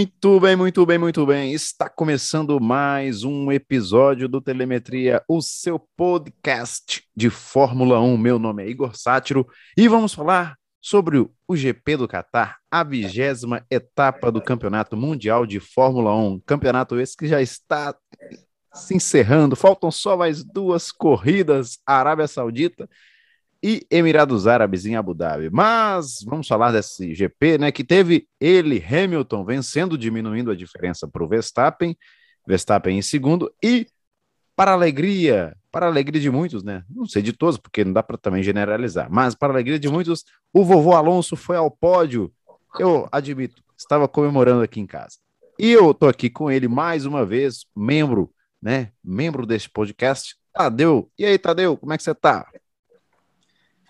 Muito bem, muito bem, muito bem. Está começando mais um episódio do Telemetria, o seu podcast de Fórmula 1. Meu nome é Igor Sátiro e vamos falar sobre o GP do Catar, a vigésima etapa do Campeonato Mundial de Fórmula 1. Campeonato esse que já está se encerrando, faltam só mais duas corridas, Arábia Saudita e Emirados Árabes em Abu Dhabi. Mas vamos falar desse GP, né? Que teve ele, Hamilton, vencendo, diminuindo a diferença para o Verstappen, Verstappen em segundo, e para alegria, para alegria de muitos, né? Não sei de todos, porque não dá para também generalizar, mas para alegria de muitos, o vovô Alonso foi ao pódio. Eu admito, estava comemorando aqui em casa. E eu tô aqui com ele mais uma vez, membro, né? Membro desse podcast, Tadeu. E aí, Tadeu, como é que você tá?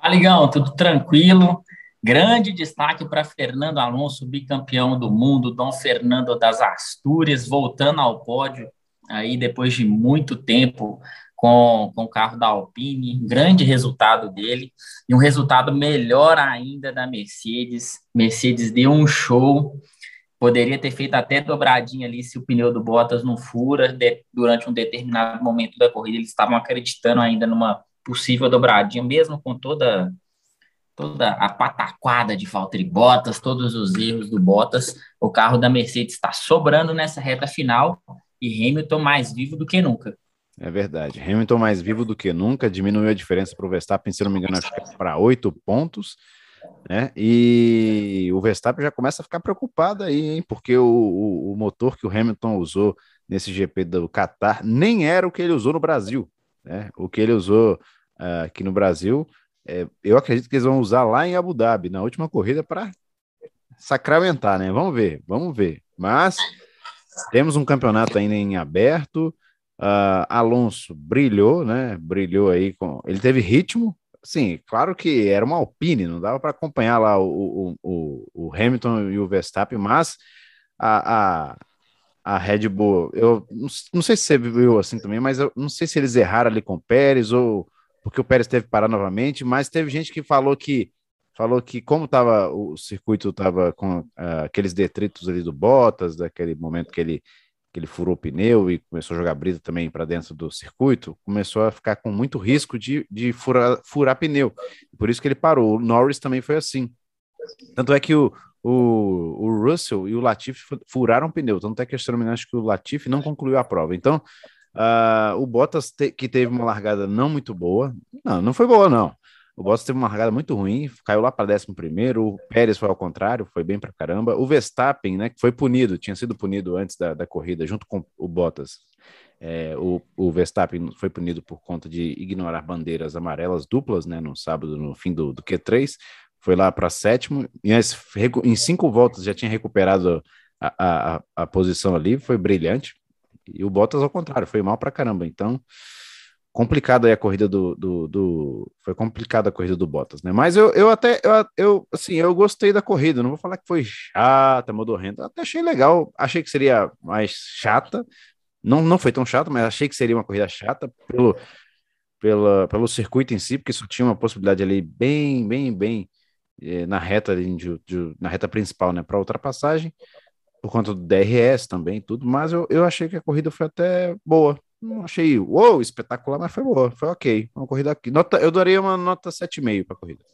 Aligão, tudo tranquilo. Grande destaque para Fernando Alonso, bicampeão do mundo, Dom Fernando das Astúrias, voltando ao pódio aí depois de muito tempo com, com o carro da Alpine. Grande resultado dele e um resultado melhor ainda da Mercedes. Mercedes deu um show. Poderia ter feito até dobradinha ali se o pneu do Bottas não fura. De, durante um determinado momento da corrida, eles estavam acreditando ainda numa possível dobradinha, mesmo com toda toda a pataquada de Valtteri Bottas, todos os erros do Bottas, o carro da Mercedes está sobrando nessa reta final e Hamilton mais vivo do que nunca. É verdade. Hamilton mais vivo do que nunca, diminuiu a diferença para o Verstappen, se não me engano, acho que é para oito pontos. Né? E o Verstappen já começa a ficar preocupado aí, hein? Porque o, o, o motor que o Hamilton usou nesse GP do Qatar nem era o que ele usou no Brasil. Né? O que ele usou uh, aqui no Brasil, é, eu acredito que eles vão usar lá em Abu Dhabi, na última corrida, para sacramentar, né? Vamos ver, vamos ver. Mas temos um campeonato ainda em aberto. Uh, Alonso brilhou, né? Brilhou aí com. Ele teve ritmo. Sim, claro que era uma Alpine, não dava para acompanhar lá o, o, o, Hamilton e o Verstappen, mas a, a, a Red Bull, eu não sei se você viu assim também, mas eu não sei se eles erraram ali com o Pérez ou porque o Pérez teve que parar novamente, mas teve gente que falou que falou que como tava o circuito estava com uh, aqueles detritos ali do Bottas, daquele momento que ele que ele furou o pneu e começou a jogar brisa também para dentro do circuito, começou a ficar com muito risco de, de furar, furar pneu. Por isso que ele parou. O Norris também foi assim. Tanto é que o, o, o Russell e o Latifi furaram pneu. Tanto é que, acho que o Latifi não concluiu a prova. Então, uh, o Bottas, te, que teve uma largada não muito boa, não, não foi boa, não. O Bottas teve uma largada muito ruim, caiu lá para 11 o Pérez foi ao contrário, foi bem para caramba. O Verstappen, né, que foi punido, tinha sido punido antes da, da corrida, junto com o Bottas. É, o, o, Verstappen foi punido por conta de ignorar bandeiras amarelas duplas, né, no sábado, no fim do, do Q3 foi lá para sétimo, e em cinco voltas já tinha recuperado a, a, a, posição ali, foi brilhante. E o Bottas, ao contrário, foi mal para caramba. Então, complicada aí a corrida do, do, do, Foi complicada a corrida do Bottas, né? Mas eu, eu até, eu, eu, assim, eu gostei da corrida, não vou falar que foi chata, modorrenta, até achei legal, achei que seria mais chata, não, não foi tão chata, mas achei que seria uma corrida chata pelo, pela, pelo circuito em si, porque só tinha uma possibilidade ali bem, bem, bem eh, na reta de, de, na reta principal, né, para ultrapassagem, por conta do DRS também, tudo, mas eu, eu achei que a corrida foi até boa. Não achei, uou, espetacular, mas foi boa, foi ok. Uma corrida aqui. Nota, eu daria uma nota 7,5 para a corrida.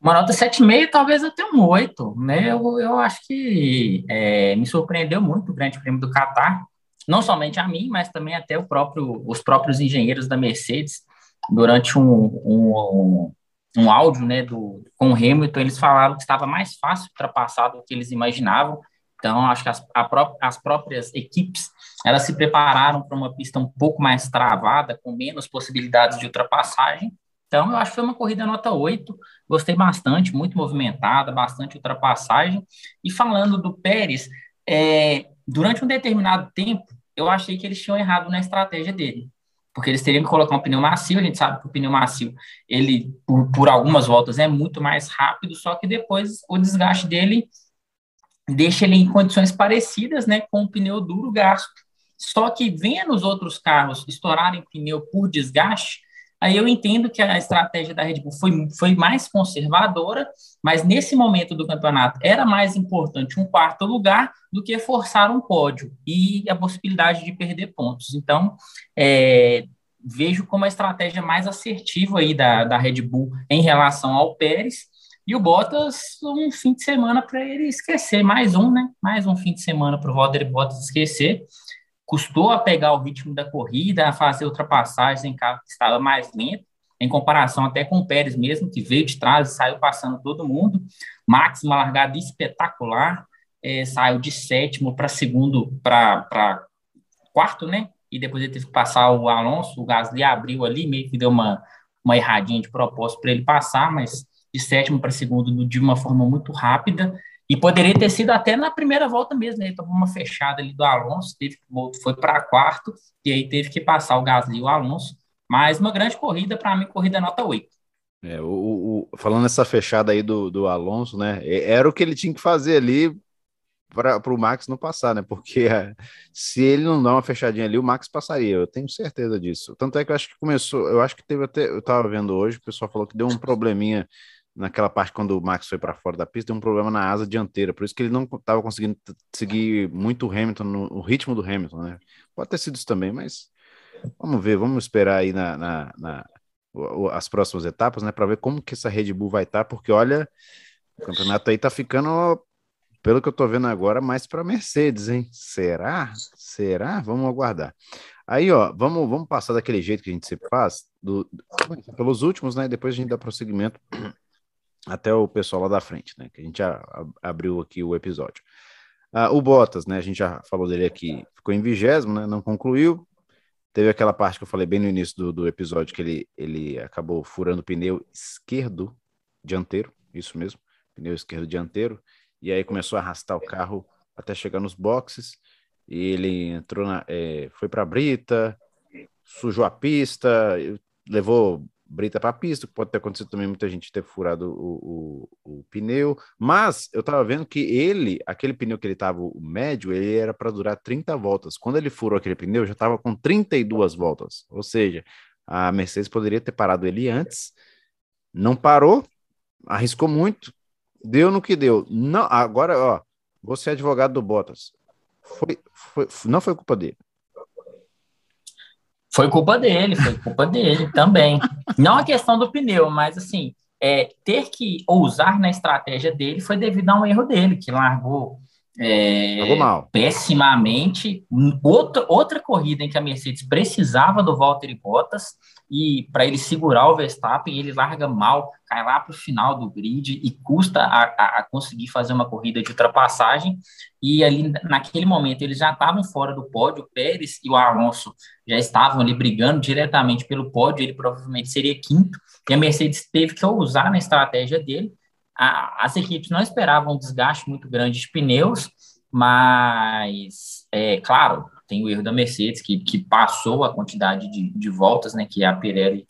Uma nota 7,5, talvez até um 8, né? Eu, eu acho que é, me surpreendeu muito o Grande Prêmio do Qatar, não somente a mim, mas também até o próprio, os próprios engenheiros da Mercedes, durante um, um, um áudio né, do, com o Hamilton, eles falaram que estava mais fácil ultrapassar do que eles imaginavam. Então, acho que as, pró as próprias equipes elas se prepararam para uma pista um pouco mais travada, com menos possibilidades de ultrapassagem. Então, eu acho que foi uma corrida nota 8, gostei bastante, muito movimentada, bastante ultrapassagem. E falando do Pérez, é, durante um determinado tempo, eu achei que eles tinham errado na estratégia dele porque eles teriam que colocar um pneu macio, a gente sabe que o pneu macio, ele, por, por algumas voltas, é muito mais rápido, só que depois o desgaste dele deixa ele em condições parecidas, né, com o pneu duro gasto. Só que vendo os outros carros estourarem pneu por desgaste, Aí eu entendo que a estratégia da Red Bull foi, foi mais conservadora, mas nesse momento do campeonato era mais importante um quarto lugar do que forçar um pódio e a possibilidade de perder pontos. Então, é, vejo como a estratégia mais assertiva aí da, da Red Bull em relação ao Pérez. E o Bottas, um fim de semana para ele esquecer, mais um, né? Mais um fim de semana para o Valtteri Bottas esquecer custou a pegar o ritmo da corrida, a fazer ultrapassagens em carro que estava mais lento, em comparação até com o Pérez mesmo, que veio de trás e saiu passando todo mundo. Max, uma largada espetacular, é, saiu de sétimo para segundo, para quarto, né? E depois ele teve que passar o Alonso, o Gasly abriu ali, meio que deu uma, uma erradinha de propósito para ele passar, mas de sétimo para segundo de uma forma muito rápida. E poderia ter sido até na primeira volta mesmo, né? Ele tomou uma fechada ali do Alonso, teve, foi para quarto, e aí teve que passar o Gasly e o Alonso. Mas uma grande corrida, para mim, corrida nota 8. É, o, o, falando nessa fechada aí do, do Alonso, né? Era o que ele tinha que fazer ali para o Max não passar, né? Porque é, se ele não dá uma fechadinha ali, o Max passaria, eu tenho certeza disso. Tanto é que eu acho que começou, eu acho que teve até, eu estava vendo hoje, o pessoal falou que deu um probleminha naquela parte quando o Max foi para fora da pista, deu um problema na asa dianteira, por isso que ele não estava conseguindo seguir muito o Hamilton, no, o ritmo do Hamilton, né? Pode ter sido isso também, mas vamos ver, vamos esperar aí na, na, na as próximas etapas, né, para ver como que essa Red Bull vai estar, tá, porque olha, o campeonato aí tá ficando, pelo que eu tô vendo agora, mais para Mercedes, hein? Será? Será? Vamos aguardar. Aí, ó, vamos, vamos passar daquele jeito que a gente sempre faz, do, pelos últimos, né? Depois a gente dá prosseguimento até o pessoal lá da frente, né? Que a gente já abriu aqui o episódio. Ah, o Bottas, né? A gente já falou dele aqui, ficou em vigésimo, né? Não concluiu. Teve aquela parte que eu falei bem no início do, do episódio que ele, ele acabou furando o pneu esquerdo dianteiro, isso mesmo, pneu esquerdo dianteiro, e aí começou a arrastar o carro até chegar nos boxes. E ele entrou na, é, foi para a brita, sujou a pista, levou brita para pista, pode ter acontecido também muita gente ter furado o, o, o pneu, mas eu estava vendo que ele, aquele pneu que ele estava, o médio, ele era para durar 30 voltas. Quando ele furou aquele pneu, já estava com 32 voltas, ou seja, a Mercedes poderia ter parado ele antes, não parou, arriscou muito, deu no que deu. Não, agora, ó, você é advogado do Bottas, foi, foi, não foi culpa dele. Foi culpa dele, foi culpa dele também. Não a questão do pneu, mas assim, é, ter que ousar na estratégia dele foi devido a um erro dele, que largou é, pessimamente. Outra, outra corrida em que a Mercedes precisava do Valtteri Bottas e para ele segurar o Verstappen, ele larga mal, cai lá para o final do grid e custa a, a, a, conseguir fazer uma corrida de ultrapassagem. E ali, naquele momento, eles já estavam fora do pódio, o Pérez e o Alonso já estavam ali brigando diretamente pelo pódio, ele provavelmente seria quinto, e a Mercedes teve que usar na estratégia dele. A, as equipes não esperavam um desgaste muito grande de pneus, mas, é claro, tem o erro da Mercedes, que, que passou a quantidade de, de voltas né, que a Pirelli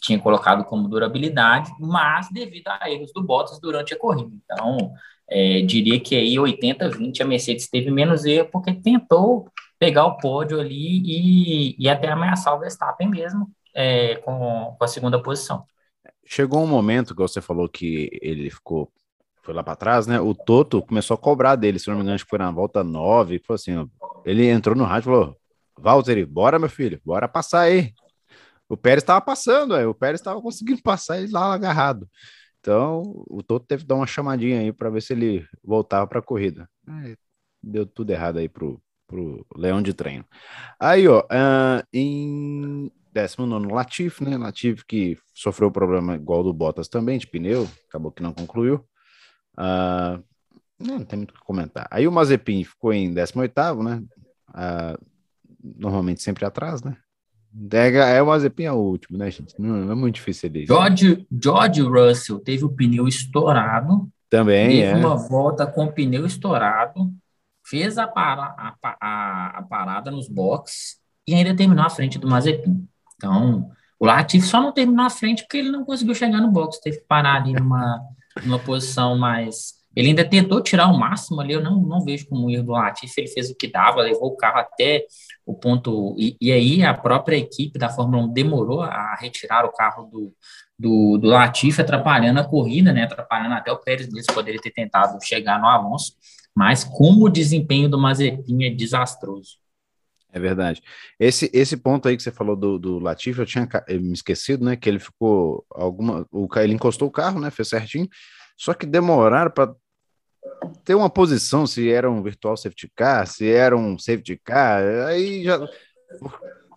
tinha colocado como durabilidade, mas devido a erros do Bottas durante a corrida. Então, é, diria que aí 80-20 a Mercedes teve menos erro, porque tentou pegar o pódio ali e, e até ameaçar o Verstappen mesmo é, com, com a segunda posição. Chegou um momento que você falou que ele ficou foi lá para trás, né? O Toto começou a cobrar dele, se não me engano, acho que foi na volta 9, foi assim, ele entrou no rádio e falou: Valtteri, bora, meu filho, bora passar aí. O Pérez estava passando, aí, o Pérez estava conseguindo passar ele lá agarrado. Então, o Toto teve que dar uma chamadinha aí para ver se ele voltava para a corrida. Aí, deu tudo errado aí pro, pro Leão de Treino. Aí, ó, uh, em 19 Latif, né? Latif que sofreu problema igual do Bottas também, de pneu, acabou que não concluiu. Uh, não, tem muito o que comentar. Aí o Mazepin ficou em 18, né? Uh, normalmente sempre atrás, né? É, o Mazepin é o último, né, gente? Não, é muito difícil ele. George, George Russell teve o pneu estourado. Também, teve é. uma volta com o pneu estourado, fez a, para, a, a, a parada nos boxes e ainda terminou à frente do Mazepin. Então, o Latifi só não terminou à frente porque ele não conseguiu chegar no box, teve que parar ali numa numa posição mais. Ele ainda tentou tirar o máximo ali, eu não, não vejo como erro do Latifi, ele fez o que dava, levou o carro até o ponto. E, e aí a própria equipe da Fórmula 1 demorou a retirar o carro do, do, do Latifi, atrapalhando a corrida, né? Atrapalhando até o Pérez mesmo, poderia ter tentado chegar no Alonso, mas como o desempenho do Mazepin é desastroso. É verdade. Esse, esse ponto aí que você falou do, do Latifi, eu tinha me esquecido, né? Que ele ficou alguma. O, ele encostou o carro, né? Fez certinho. Só que demoraram para ter uma posição, se era um virtual safety car, se era um safety car, aí já.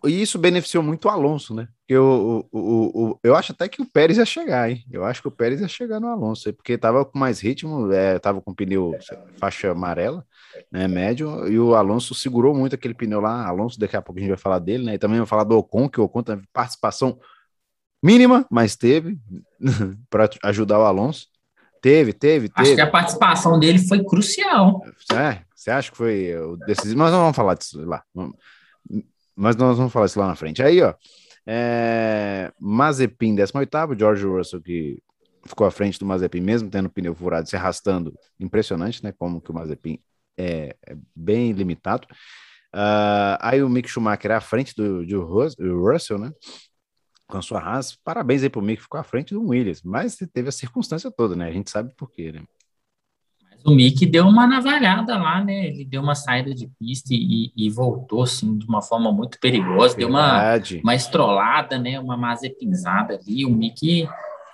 E isso beneficiou muito o Alonso, né? Eu, o, o, o, eu acho até que o Pérez ia chegar, hein? Eu acho que o Pérez ia chegar no Alonso, porque tava com mais ritmo, é, tava com pneu faixa amarela né, médio, e o Alonso segurou muito aquele pneu lá. Alonso, daqui a pouco a gente vai falar dele, né? E também vai falar do Ocon, que o Ocon teve participação mínima, mas teve para ajudar o Alonso. Teve, teve, teve. Acho que a participação dele foi crucial. É, você acha que foi o decisivo? Mas nós vamos falar disso lá. Mas nós vamos falar isso lá na frente. Aí, ó, é... Mazepin, 18º, George Russell, que ficou à frente do Mazepin, mesmo tendo pneu furado, se arrastando. Impressionante, né? Como que o Mazepin é, é bem limitado. Uh, aí o Mick Schumacher à frente do, do Russell, né? Com a sua raça. Parabéns aí pro Mick, ficou à frente do Williams, mas teve a circunstância toda, né? A gente sabe por quê, né? O Mick deu uma navalhada lá, né? Ele deu uma saída de pista e, e voltou, assim, de uma forma muito perigosa. Deu uma, uma estrolada, né? Uma mazepinzada ali. O Mick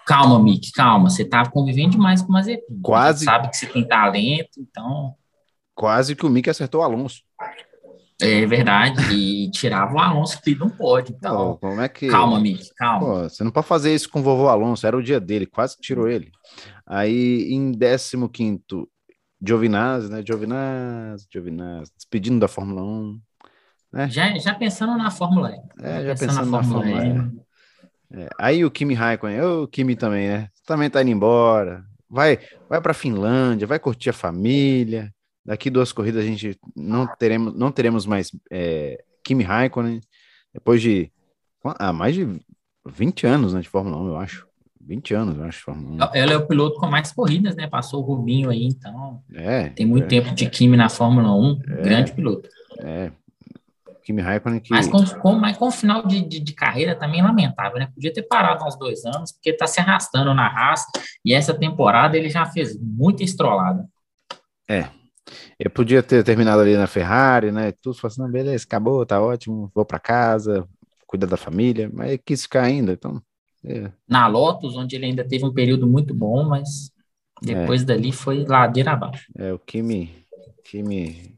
calma, Mick, calma. Você tá convivendo demais com o Mazepin. Quase. Você sabe que você tem talento, então. Quase que o Mick acertou o Alonso. É verdade, e tirava o Alonso que não pode. Então, como é que... Calma, Mick, calma. Pô, você não pode fazer isso com o vovô Alonso, era o dia dele, quase tirou ele. Aí, em 15 Giovinazzi, né? Giovinazzi, Giovinazzi, despedindo da Fórmula 1. Né? Já, já pensando na Fórmula E. É, já pensando, pensando na, Fórmula, Fórmula E. É, aí o Kimi Raikkonen, o Kimi também, né? Também tá indo embora. Vai, vai para Finlândia, vai curtir a família. Daqui duas corridas a gente não teremos, não teremos mais é, Kimi Raikkonen, depois de ah, mais de 20 anos né, de Fórmula 1, eu acho. 20 anos, eu acho, Fórmula 1. Ela é o piloto com mais corridas, né? Passou o Rubinho aí, então. É. Tem muito é, tempo de Kimi na Fórmula 1, é, grande piloto. É. Kimi Raikkonen que... Mas com, com, mas com o final de, de, de, carreira também lamentável, né? Podia ter parado uns dois anos, porque tá se arrastando na raça, e essa temporada ele já fez muita estrolada. É, eu podia ter terminado ali na Ferrari, né? Tudo assim, não, beleza, acabou, tá ótimo, vou para casa, cuidar da família, mas quis ficar ainda, então. É. Na Lotus, onde ele ainda teve um período muito bom, mas depois é. dali foi ladeira abaixo. É, o Kimi. Kimi.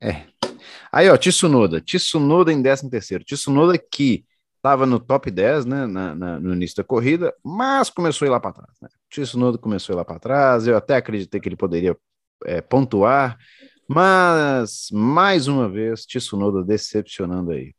É. Aí, ó, Tsunoda. Tsunoda em 13 terceiro. Tsunoda que estava no top 10, né, na, na, no início da corrida, mas começou a ir lá para trás, né? Tsunoda começou a ir lá para trás, eu até acreditei que ele poderia é, pontuar, mas mais uma vez, Tsunoda decepcionando aí.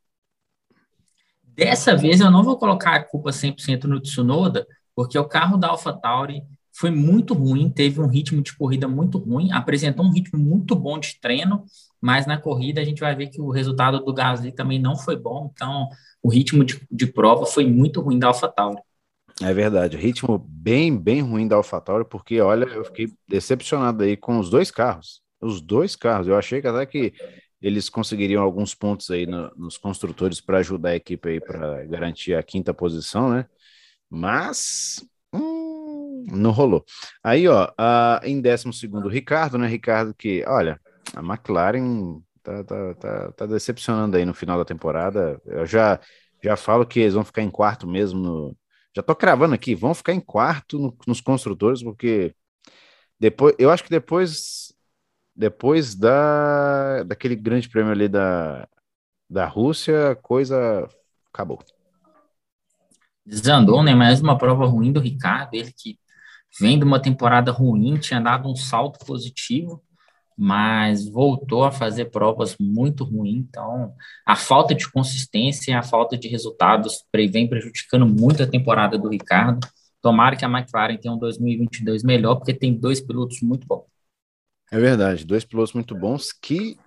Dessa vez eu não vou colocar a culpa 100% no Tsunoda, porque o carro da AlphaTauri foi muito ruim, teve um ritmo de corrida muito ruim, apresentou um ritmo muito bom de treino, mas na corrida a gente vai ver que o resultado do Gasly também não foi bom, então o ritmo de, de prova foi muito ruim da AlphaTauri. É verdade, ritmo bem, bem ruim da AlphaTauri, porque olha, eu fiquei decepcionado aí com os dois carros. Os dois carros, eu achei que até que eles conseguiriam alguns pontos aí no, nos construtores para ajudar a equipe aí para garantir a quinta posição, né? Mas hum, não rolou. Aí, ó, a, em décimo segundo, Ricardo, né? Ricardo que, olha, a McLaren tá, tá, tá, tá decepcionando aí no final da temporada. Eu já, já falo que eles vão ficar em quarto mesmo no, já tô cravando aqui, vão ficar em quarto no, nos construtores, porque depois, eu acho que depois depois da daquele grande prêmio ali da, da Rússia, a coisa acabou. Desandou, né? Mais uma prova ruim do Ricardo, ele que vem de uma temporada ruim, tinha dado um salto positivo, mas voltou a fazer provas muito ruins. Então, a falta de consistência e a falta de resultados vem prejudicando muito a temporada do Ricardo. Tomara que a McLaren tenha um 2022 melhor, porque tem dois pilotos muito bons. É verdade, dois pilotos muito bons que,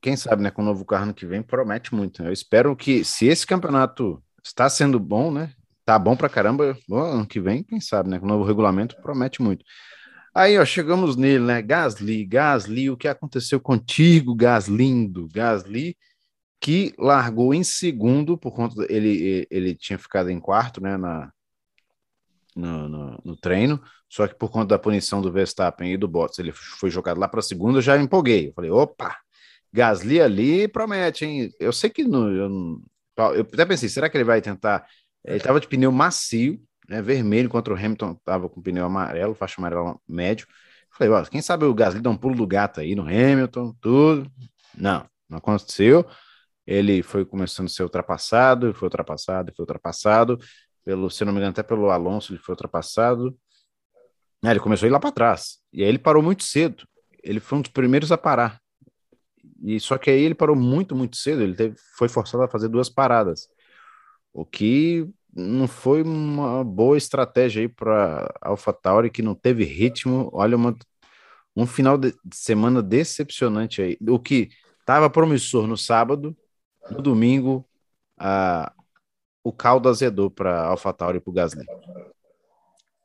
quem sabe, né, com o novo carro no que vem, promete muito. Né? Eu espero que, se esse campeonato está sendo bom, né, tá bom pra caramba. ano que vem, quem sabe, né? Com o novo regulamento promete muito. Aí, ó, chegamos nele, né? Gasly, Gasly, o que aconteceu contigo, Gaslindo? Gasly, que largou em segundo, por conta ele, ele tinha ficado em quarto, né? Na, no, no, no, treino, só que por conta da punição do Verstappen e do Bottas, ele foi jogado lá para segundo, eu já empolguei. Eu falei, opa, Gasly ali promete, hein? Eu sei que no, eu, eu até pensei, será que ele vai tentar? Ele estava de pneu macio, né, vermelho, contra o Hamilton estava com pneu amarelo, faixa amarela médio. Falei, ó, quem sabe o Gasly dá um pulo do gato aí no Hamilton, tudo. Não, não aconteceu. Ele foi começando a ser ultrapassado, foi ultrapassado, foi ultrapassado. Pelo, se não me engano, até pelo Alonso, ele foi ultrapassado. É, ele começou a ir lá para trás. E aí ele parou muito cedo. Ele foi um dos primeiros a parar. E só que aí ele parou muito, muito cedo. Ele teve, foi forçado a fazer duas paradas. O que não foi uma boa estratégia aí para AlphaTauri, que não teve ritmo. Olha, uma, um final de semana decepcionante aí. O que estava promissor no sábado, no domingo, a, o caldo azedou para AlphaTauri e para o Gasly.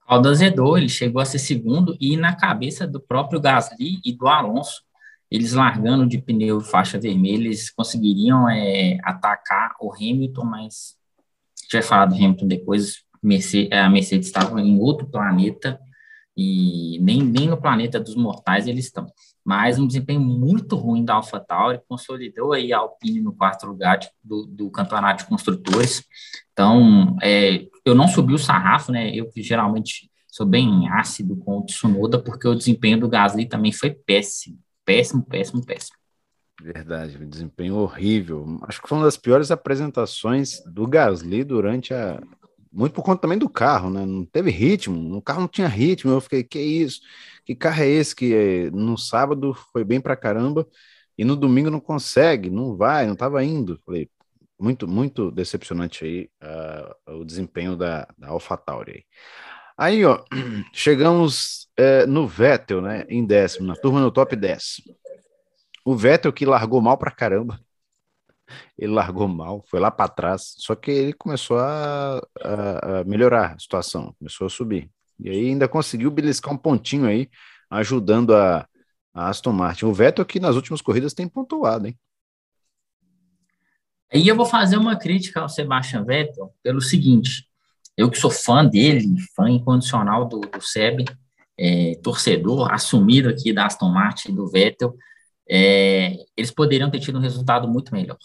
caldo azedou, ele chegou a ser segundo e na cabeça do próprio Gasly e do Alonso, eles largando de pneu faixa vermelha, eles conseguiriam é, atacar o Hamilton, mas gente vai falar do Hamilton depois, Mercedes, a Mercedes estava em outro planeta e nem, nem no planeta dos mortais eles estão. Mas um desempenho muito ruim da AlphaTauri, consolidou aí a Alpine no quarto lugar de, do, do campeonato de construtores. Então, é, eu não subi o sarrafo, né? Eu que geralmente sou bem ácido com o Tsunoda, porque o desempenho do Gasly também foi péssimo. Péssimo, péssimo, péssimo. Verdade, desempenho horrível. Acho que foi uma das piores apresentações do Gasly durante a. Muito por conta também do carro, né? Não teve ritmo, o carro não tinha ritmo. Eu fiquei, que isso? Que carro é esse que eh, no sábado foi bem pra caramba e no domingo não consegue, não vai, não estava indo. Falei, muito, muito decepcionante aí uh, o desempenho da, da AlphaTauri aí. Aí, ó, chegamos é, no Vettel, né, em décimo, na turma no top 10. O Vettel que largou mal pra caramba. Ele largou mal, foi lá para trás, só que ele começou a, a, a, melhorar a situação, começou a subir. E aí ainda conseguiu beliscar um pontinho aí, ajudando a, a Aston Martin. O Vettel que nas últimas corridas tem pontuado, hein? Aí eu vou fazer uma crítica ao Sebastian Vettel pelo seguinte: eu que sou fã dele, fã incondicional do, do Seb, é, torcedor assumido aqui da Aston Martin do Vettel, é, eles poderiam ter tido um resultado muito melhor.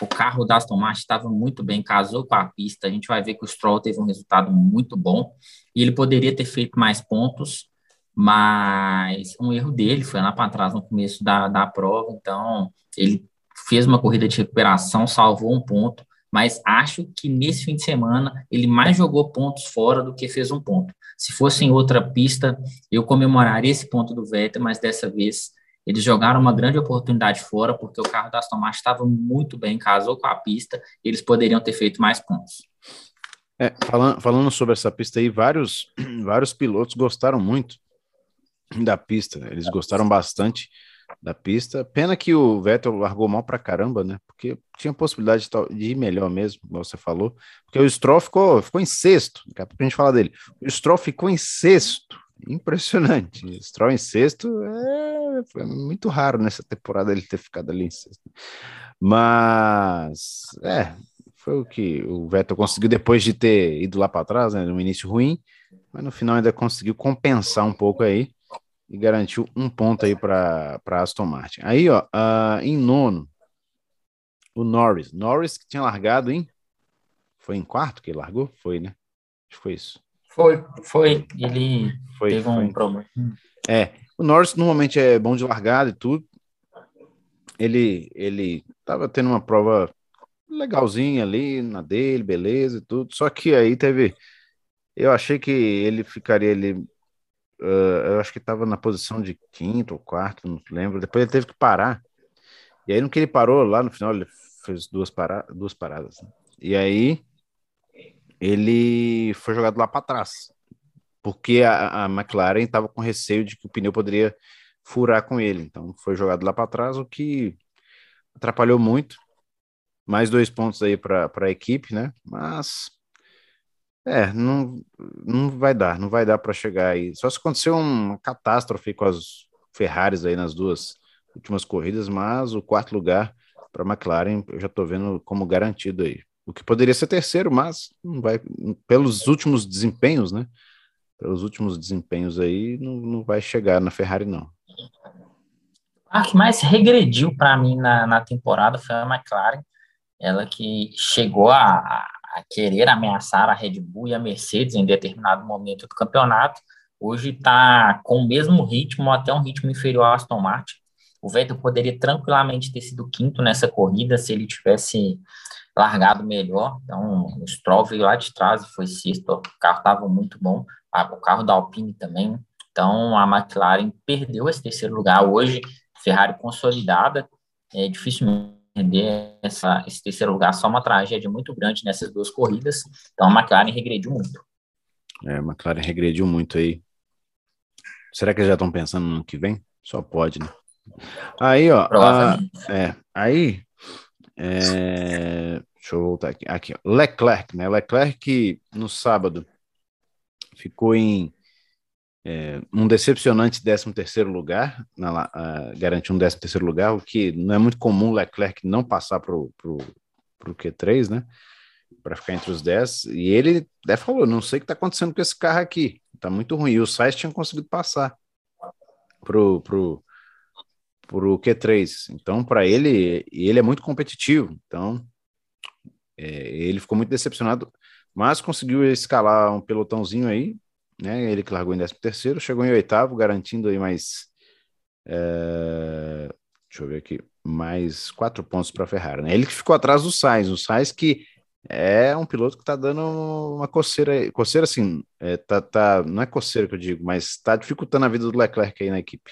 O carro da Aston Martin estava muito bem, casou com a pista. A gente vai ver que o Stroll teve um resultado muito bom e ele poderia ter feito mais pontos, mas um erro dele foi lá para trás no começo da, da prova. Então, ele fez uma corrida de recuperação, salvou um ponto, mas acho que nesse fim de semana ele mais jogou pontos fora do que fez um ponto. Se fosse em outra pista, eu comemoraria esse ponto do Vettel, mas dessa vez eles jogaram uma grande oportunidade fora, porque o carro da Aston Martin estava muito bem, casou com a pista, eles poderiam ter feito mais pontos. É, falando, falando sobre essa pista aí, vários, vários pilotos gostaram muito da pista, né? eles gostaram bastante da pista. Pena que o Vettel largou mal pra caramba, né? Porque tinha possibilidade de ir melhor mesmo, como você falou. Porque o Stroll ficou, ficou em sexto, daqui a pouco a gente fala dele. O Stroll ficou em sexto impressionante. Stroll em sexto é, foi muito raro nessa temporada ele ter ficado ali em sexto. Mas é, foi o que o Vettel conseguiu depois de ter ido lá para trás, né, no início ruim, mas no final ainda conseguiu compensar um pouco aí e garantiu um ponto aí para Aston Martin. Aí, ó, uh, em nono, o Norris. Norris que tinha largado em. Foi em quarto que ele largou? Foi, né? Acho que foi isso. Foi, foi. Ele foi, teve um problema. É, o Norris normalmente é bom de largada e tudo. Ele, ele tava tendo uma prova legalzinha ali na dele, beleza e tudo. Só que aí teve. Eu achei que ele ficaria ali. Uh, eu acho que estava na posição de quinto ou quarto, não lembro. Depois ele teve que parar. E aí, no que ele parou lá no final, ele fez duas, para, duas paradas. Né? E aí ele foi jogado lá para trás, porque a, a McLaren estava com receio de que o pneu poderia furar com ele. Então foi jogado lá para trás, o que atrapalhou muito. Mais dois pontos aí para a equipe, né? Mas É, não, não vai dar, não vai dar para chegar aí. Só se acontecer uma catástrofe com as Ferraris aí nas duas últimas corridas, mas o quarto lugar para a McLaren eu já estou vendo como garantido aí. O que poderia ser terceiro, mas vai, pelos últimos desempenhos, né? Pelos últimos desempenhos aí, não, não vai chegar na Ferrari, não. A que mais regrediu para mim na, na temporada foi a McLaren, ela que chegou a, a querer ameaçar a Red Bull e a Mercedes em determinado momento do campeonato. Hoje está com o mesmo ritmo, até um ritmo inferior ao Aston Martin. O Vettel poderia tranquilamente ter sido quinto nessa corrida se ele tivesse largado melhor. Então, o Stroll veio lá de trás e foi sexto. O carro estava muito bom. O carro da Alpine também. Então, a McLaren perdeu esse terceiro lugar hoje. Ferrari consolidada. É difícil perder essa, esse terceiro lugar. Só uma tragédia muito grande nessas duas corridas. Então, a McLaren regrediu muito. É, a McLaren regrediu muito aí. Será que eles já estão pensando no ano que vem? Só pode, né? Aí, ó. A, é, aí. É, deixa eu voltar aqui. Aqui, Leclerc, né? Leclerc que no sábado ficou em é, um decepcionante 13 terceiro lugar, na, uh, garantiu um 13 terceiro lugar, o que não é muito comum Leclerc não passar para o Q3, né? Para ficar entre os 10. E ele até falou: não sei o que está acontecendo com esse carro aqui, está muito ruim. E o Sainz tinha conseguido passar pro, pro, pro Q3. Então, para ele, ele é muito competitivo. Então, é, ele ficou muito decepcionado, mas conseguiu escalar um pelotãozinho aí, né? Ele que largou em 13 terceiro, chegou em oitavo, garantindo aí mais. É, deixa eu ver aqui, mais quatro pontos para a Ferrari. Né? Ele que ficou atrás do Sainz, o Sainz que é um piloto que está dando uma coceira, coceira assim, é, tá, tá, não é coceira que eu digo, mas está dificultando a vida do Leclerc aí na equipe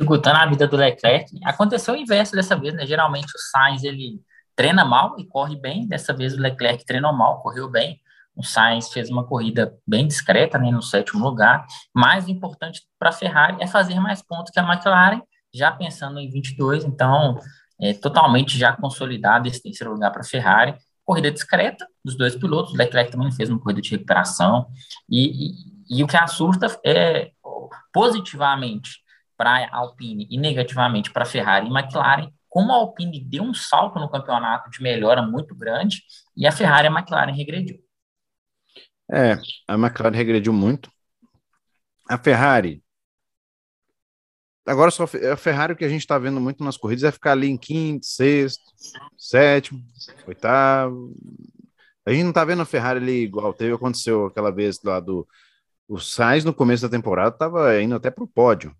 dificultando a vida do Leclerc. Aconteceu o inverso dessa vez, né? Geralmente o Sainz ele treina mal e corre bem. Dessa vez o Leclerc treinou mal, correu bem. O Sainz fez uma corrida bem discreta, né, no sétimo lugar. Mais importante para a Ferrari é fazer mais pontos que a McLaren, já pensando em 22. Então, é totalmente já consolidado esse terceiro lugar para a Ferrari. Corrida discreta dos dois pilotos. O Leclerc também fez uma corrida de recuperação. E, e, e o que assusta é positivamente para a Alpine e negativamente para a Ferrari e McLaren, como a Alpine deu um salto no campeonato de melhora muito grande e a Ferrari e a McLaren regrediu. É, a McLaren regrediu muito. A Ferrari. Agora só a Ferrari o que a gente está vendo muito nas corridas é ficar ali em quinto, sexto, sétimo, oitavo. A gente não está vendo a Ferrari ali igual teve aconteceu aquela vez lá do o Sainz no começo da temporada estava indo até para o pódio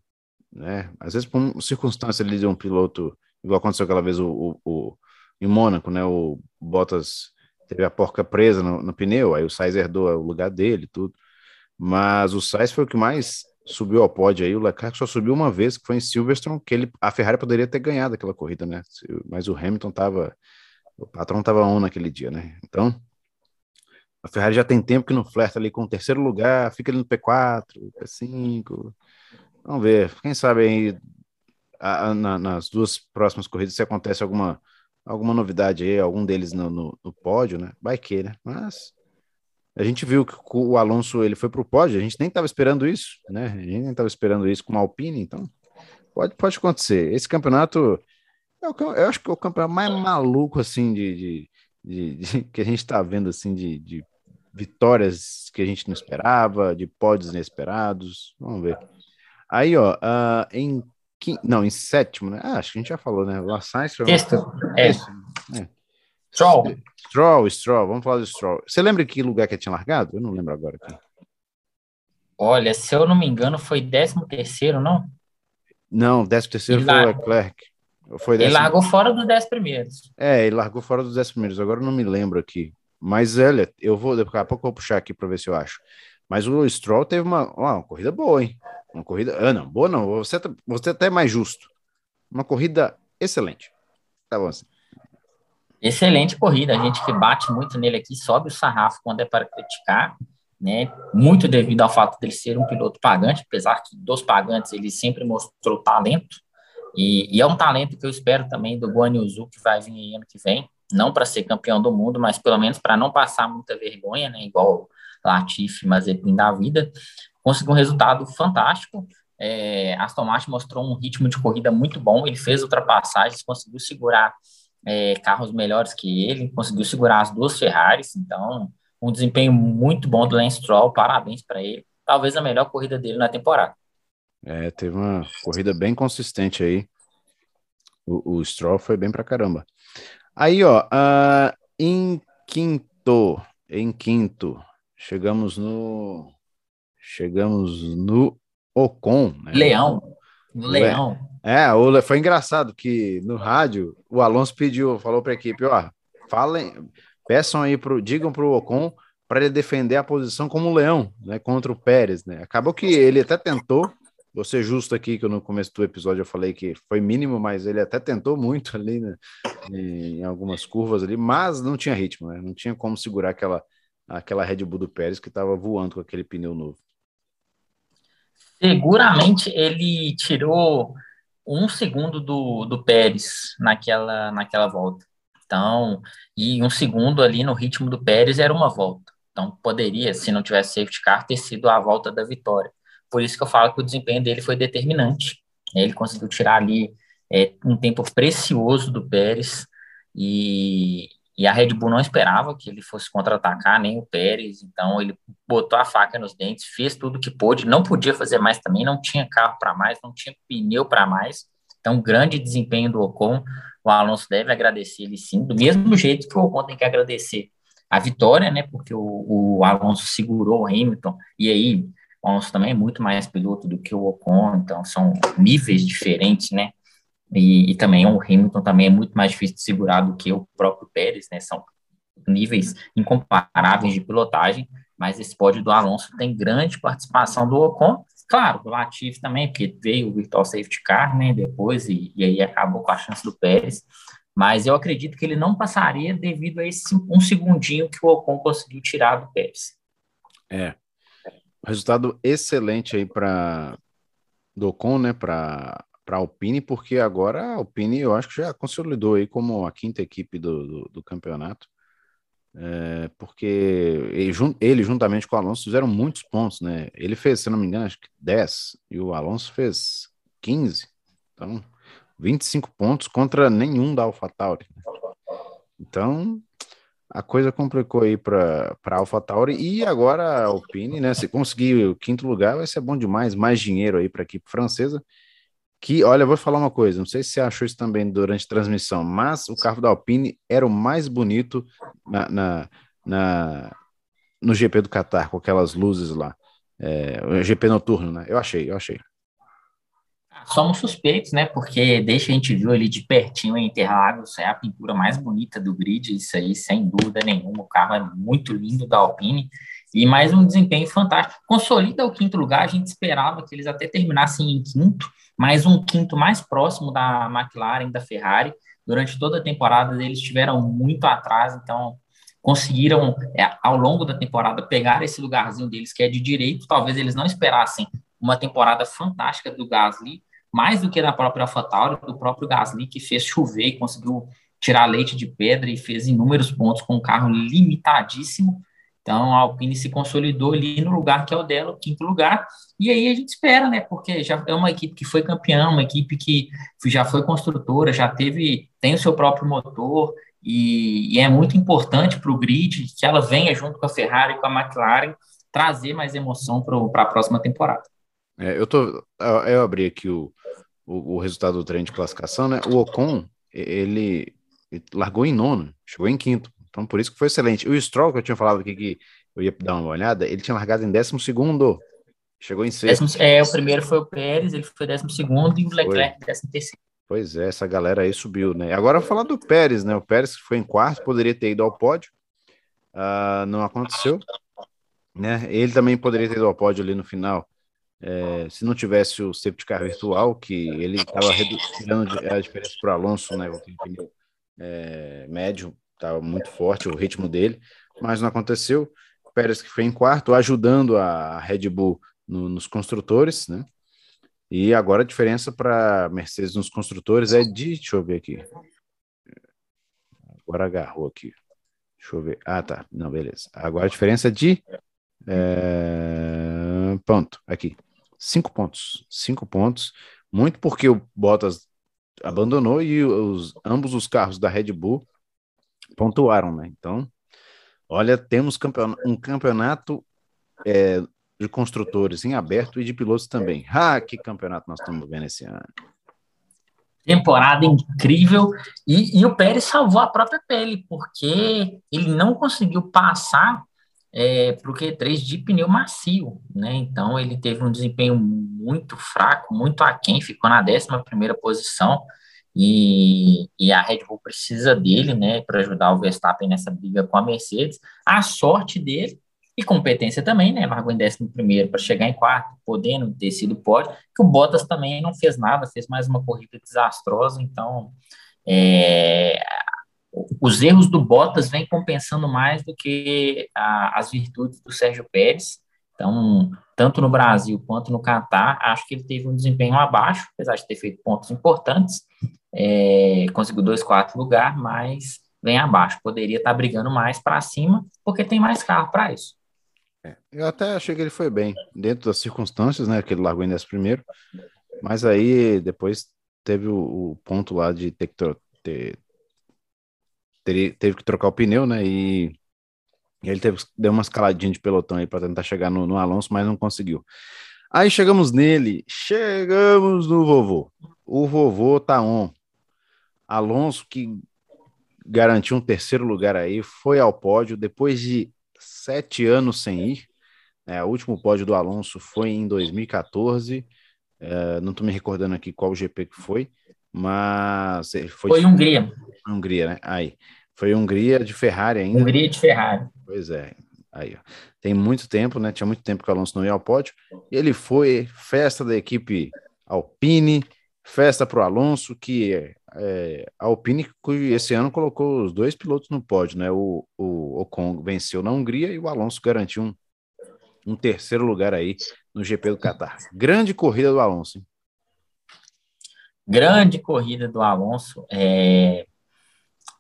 né? Às vezes, por circunstância ali de um piloto, igual aconteceu aquela vez o, o, o em Mônaco, né? O Bottas teve a porca presa no, no, pneu, aí o Sainz herdou o lugar dele, tudo. Mas o Sainz foi o que mais subiu ao pódio aí, o Leclerc só subiu uma vez, que foi em Silverstone, que ele, a Ferrari poderia ter ganhado aquela corrida, né? Mas o Hamilton tava, o patrão tava on naquele dia, né? Então, a Ferrari já tem tempo que não flerta ali com o terceiro lugar, fica ali no P4, P5, Vamos ver, quem sabe aí a, na, nas duas próximas corridas se acontece alguma, alguma novidade aí, algum deles no, no, no pódio, né? Vai que, né? Mas a gente viu que o Alonso ele foi para o pódio, a gente nem estava esperando isso, né? A gente nem estava esperando isso com uma Alpine, então pode, pode acontecer. Esse campeonato, eu, eu acho que é o campeonato mais maluco assim de, de, de, de que a gente está vendo assim de, de vitórias que a gente não esperava, de pódios inesperados. Vamos ver. Aí, ó, uh, em quinto, não, em sétimo, né? Ah, acho que a gente já falou, né? La Sainz. Sexto. É. é. Stroll. Stroll, Stroll, vamos falar do Stroll. Você lembra que lugar que tinha largado? Eu não lembro agora aqui. Olha, se eu não me engano, foi décimo terceiro, não? Não, décimo terceiro foi o Leclerc. Foi décimo... Ele largou fora dos dez primeiros. É, ele largou fora dos dez primeiros. Agora eu não me lembro aqui. Mas, olha, eu vou, daqui a pouco eu vou puxar aqui para ver se eu acho. Mas o Stroll teve uma, uma corrida boa, hein? Uma corrida. Ah, não, boa não. Você, tá, você até é mais justo. Uma corrida excelente. Tá bom assim. Excelente corrida. A gente que bate muito nele aqui sobe o sarrafo quando é para criticar, né? Muito devido ao fato dele ser um piloto pagante, apesar que dos pagantes ele sempre mostrou talento. E, e é um talento que eu espero também do Guan Yu que vai vir ano que vem. não para ser campeão do mundo, mas pelo menos para não passar muita vergonha, né? Igual Latifi, Mazepin da vida, conseguiu um resultado fantástico. É, Aston Martin mostrou um ritmo de corrida muito bom, ele fez ultrapassagens, conseguiu segurar é, carros melhores que ele, conseguiu segurar as duas Ferraris, então um desempenho muito bom do Lance Stroll, parabéns para ele, talvez a melhor corrida dele na temporada. É, teve uma corrida bem consistente aí, o, o Stroll foi bem para caramba. Aí, ó, uh, em quinto, em quinto, chegamos no chegamos no Ocon, né? Leão. No Leão. É, o, foi engraçado que no rádio o Alonso pediu, falou para a equipe, ó, falem, peçam aí pro, digam para o Ocon para ele defender a posição como leão, né, contra o Pérez, né? Acabou que ele até tentou, vou ser justo aqui que no começo do episódio eu falei que foi mínimo, mas ele até tentou muito ali né, em algumas curvas ali, mas não tinha ritmo, né? Não tinha como segurar aquela aquela Red Bull do Pérez que estava voando com aquele pneu novo. Seguramente ele tirou um segundo do, do Pérez naquela, naquela volta. Então, e um segundo ali no ritmo do Pérez era uma volta. Então, poderia, se não tivesse safety car, ter sido a volta da vitória. Por isso que eu falo que o desempenho dele foi determinante. Ele conseguiu tirar ali é, um tempo precioso do Pérez e, e a Red Bull não esperava que ele fosse contra-atacar, nem o Pérez, então ele botou a faca nos dentes, fez tudo que pôde, não podia fazer mais também, não tinha carro para mais, não tinha pneu para mais. Então, grande desempenho do Ocon, o Alonso deve agradecer ele sim, do mesmo jeito que o Ocon tem que agradecer a vitória, né? Porque o, o Alonso segurou o Hamilton, e aí o Alonso também é muito mais piloto do que o Ocon, então são níveis diferentes, né? E, e, também o Hamilton também é muito mais difícil de segurar do que o próprio Pérez, né? São níveis incomparáveis de pilotagem, mas esse pódio do Alonso tem grande participação do Ocon, claro, do Latifi também, porque veio o Virtual Safety Car, né, depois, e, e aí acabou com a chance do Pérez, mas eu acredito que ele não passaria devido a esse um segundinho que o Ocon conseguiu tirar do Pérez. É, resultado excelente aí para do Ocon, né, para para a Alpine, porque agora a Alpine eu acho que já consolidou aí como a quinta equipe do, do, do campeonato, é, porque ele, ele, juntamente com o Alonso fizeram muitos pontos, né? Ele fez, se não me engano, acho que 10 e o Alonso fez 15, então 25 pontos contra nenhum da AlphaTauri. Né? Então a coisa complicou aí para a AlphaTauri e agora a Alpine, né? Se conseguir o quinto lugar, vai ser bom demais, mais dinheiro aí para a equipe francesa que, olha, vou falar uma coisa, não sei se você achou isso também durante a transmissão, mas o carro da Alpine era o mais bonito na, na, na no GP do Qatar, com aquelas luzes lá. É, o GP noturno, né? Eu achei, eu achei. Somos suspeitos, né? Porque desde a gente viu ali de pertinho em Interlagos, é a pintura mais bonita do grid, isso aí, sem dúvida nenhuma. O carro é muito lindo da Alpine e mais um desempenho fantástico. Consolida o quinto lugar, a gente esperava que eles até terminassem em quinto, mas um quinto mais próximo da McLaren, da Ferrari. Durante toda a temporada eles estiveram muito atrás, então conseguiram, é, ao longo da temporada, pegar esse lugarzinho deles que é de direito. Talvez eles não esperassem uma temporada fantástica do Gasly, mais do que da própria AlphaTauri, do próprio Gasly, que fez chover e conseguiu tirar leite de pedra e fez inúmeros pontos com um carro limitadíssimo. Então, a Alpine se consolidou ali no lugar que é o dela, o quinto lugar, e aí a gente espera, né, porque já é uma equipe que foi campeã, uma equipe que já foi construtora, já teve, tem o seu próprio motor, e, e é muito importante para o grid que ela venha junto com a Ferrari e com a McLaren trazer mais emoção para a próxima temporada. É, eu, tô, eu abri aqui o, o, o, resultado do treino de classificação, né, o Ocon, ele, ele largou em nono, chegou em quinto, então, por isso que foi excelente. O Stroll, que eu tinha falado aqui que eu ia dar uma olhada, ele tinha largado em décimo segundo. Chegou em sexto. Décimo, é, o primeiro foi o Pérez, ele foi décimo segundo, e o Leclerc foi. décimo terceiro. Pois é, essa galera aí subiu, né? Agora eu vou falar do Pérez, né? O Pérez foi em quarto, poderia ter ido ao pódio. Uh, não aconteceu. Né? Ele também poderia ter ido ao pódio ali no final. É, se não tivesse o safety car virtual, que ele estava reduzindo a diferença para o Alonso, né? O pneu é, médio estava muito forte o ritmo dele, mas não aconteceu. Pérez que foi em quarto, ajudando a Red Bull no, nos construtores, né? E agora a diferença para Mercedes nos construtores é de, deixa eu ver aqui. agora agarrou aqui. Deixa eu ver. Ah, tá. Não, beleza. Agora a diferença é de. É... Ponto. Aqui. Cinco pontos. Cinco pontos. Muito porque o Bottas abandonou e os, ambos os carros da Red Bull pontuaram, né? Então, olha, temos campeon um campeonato é, de construtores em aberto e de pilotos também. Ah, que campeonato nós estamos vendo esse ano. Temporada incrível. E, e o Pérez salvou a própria pele, porque ele não conseguiu passar é, para o Q3 de pneu macio, né? Então ele teve um desempenho muito fraco, muito aquém, ficou na 11 primeira posição. E, e, a Red Bull precisa dele, né, para ajudar o Verstappen nessa briga com a Mercedes. A sorte dele e competência também, né? Largou em décimo primeiro para chegar em quarto, podendo ter sido pódio, que o Bottas também não fez nada, fez mais uma corrida desastrosa, então é, os erros do Bottas vêm compensando mais do que a, as virtudes do Sérgio Pérez. Então, tanto no Brasil quanto no Catar, acho que ele teve um desempenho abaixo, apesar de ter feito pontos importantes, é, conseguiu dois, quatro lugar, mas vem abaixo. Poderia estar brigando mais para cima, porque tem mais carro para isso. É, eu até achei que ele foi bem, dentro das circunstâncias, né? Que ele largou em 10 primeiro, mas aí depois teve o, o ponto lá de ter que ter, ter, teve que trocar o pneu, né? E ele teve deu uma escaladinha de pelotão aí para tentar chegar no, no Alonso, mas não conseguiu. Aí chegamos nele, chegamos no vovô. O vovô tá on. Alonso que garantiu um terceiro lugar aí, foi ao pódio depois de sete anos sem ir. É, o último pódio do Alonso foi em 2014. É, não estou me recordando aqui qual GP que foi, mas foi, foi Hungria. Hungria, né? Aí. Foi Hungria de Ferrari ainda. Hungria de Ferrari. Pois é. Aí, ó. Tem muito tempo, né? Tinha muito tempo que o Alonso não ia ao pódio. Ele foi, festa da equipe Alpine, festa para o Alonso, que é, a Alpine esse ano colocou os dois pilotos no pódio, né? O, o Ocon venceu na Hungria e o Alonso garantiu um, um terceiro lugar aí no GP do Qatar. Grande corrida do Alonso. Hein? Grande corrida do Alonso. É...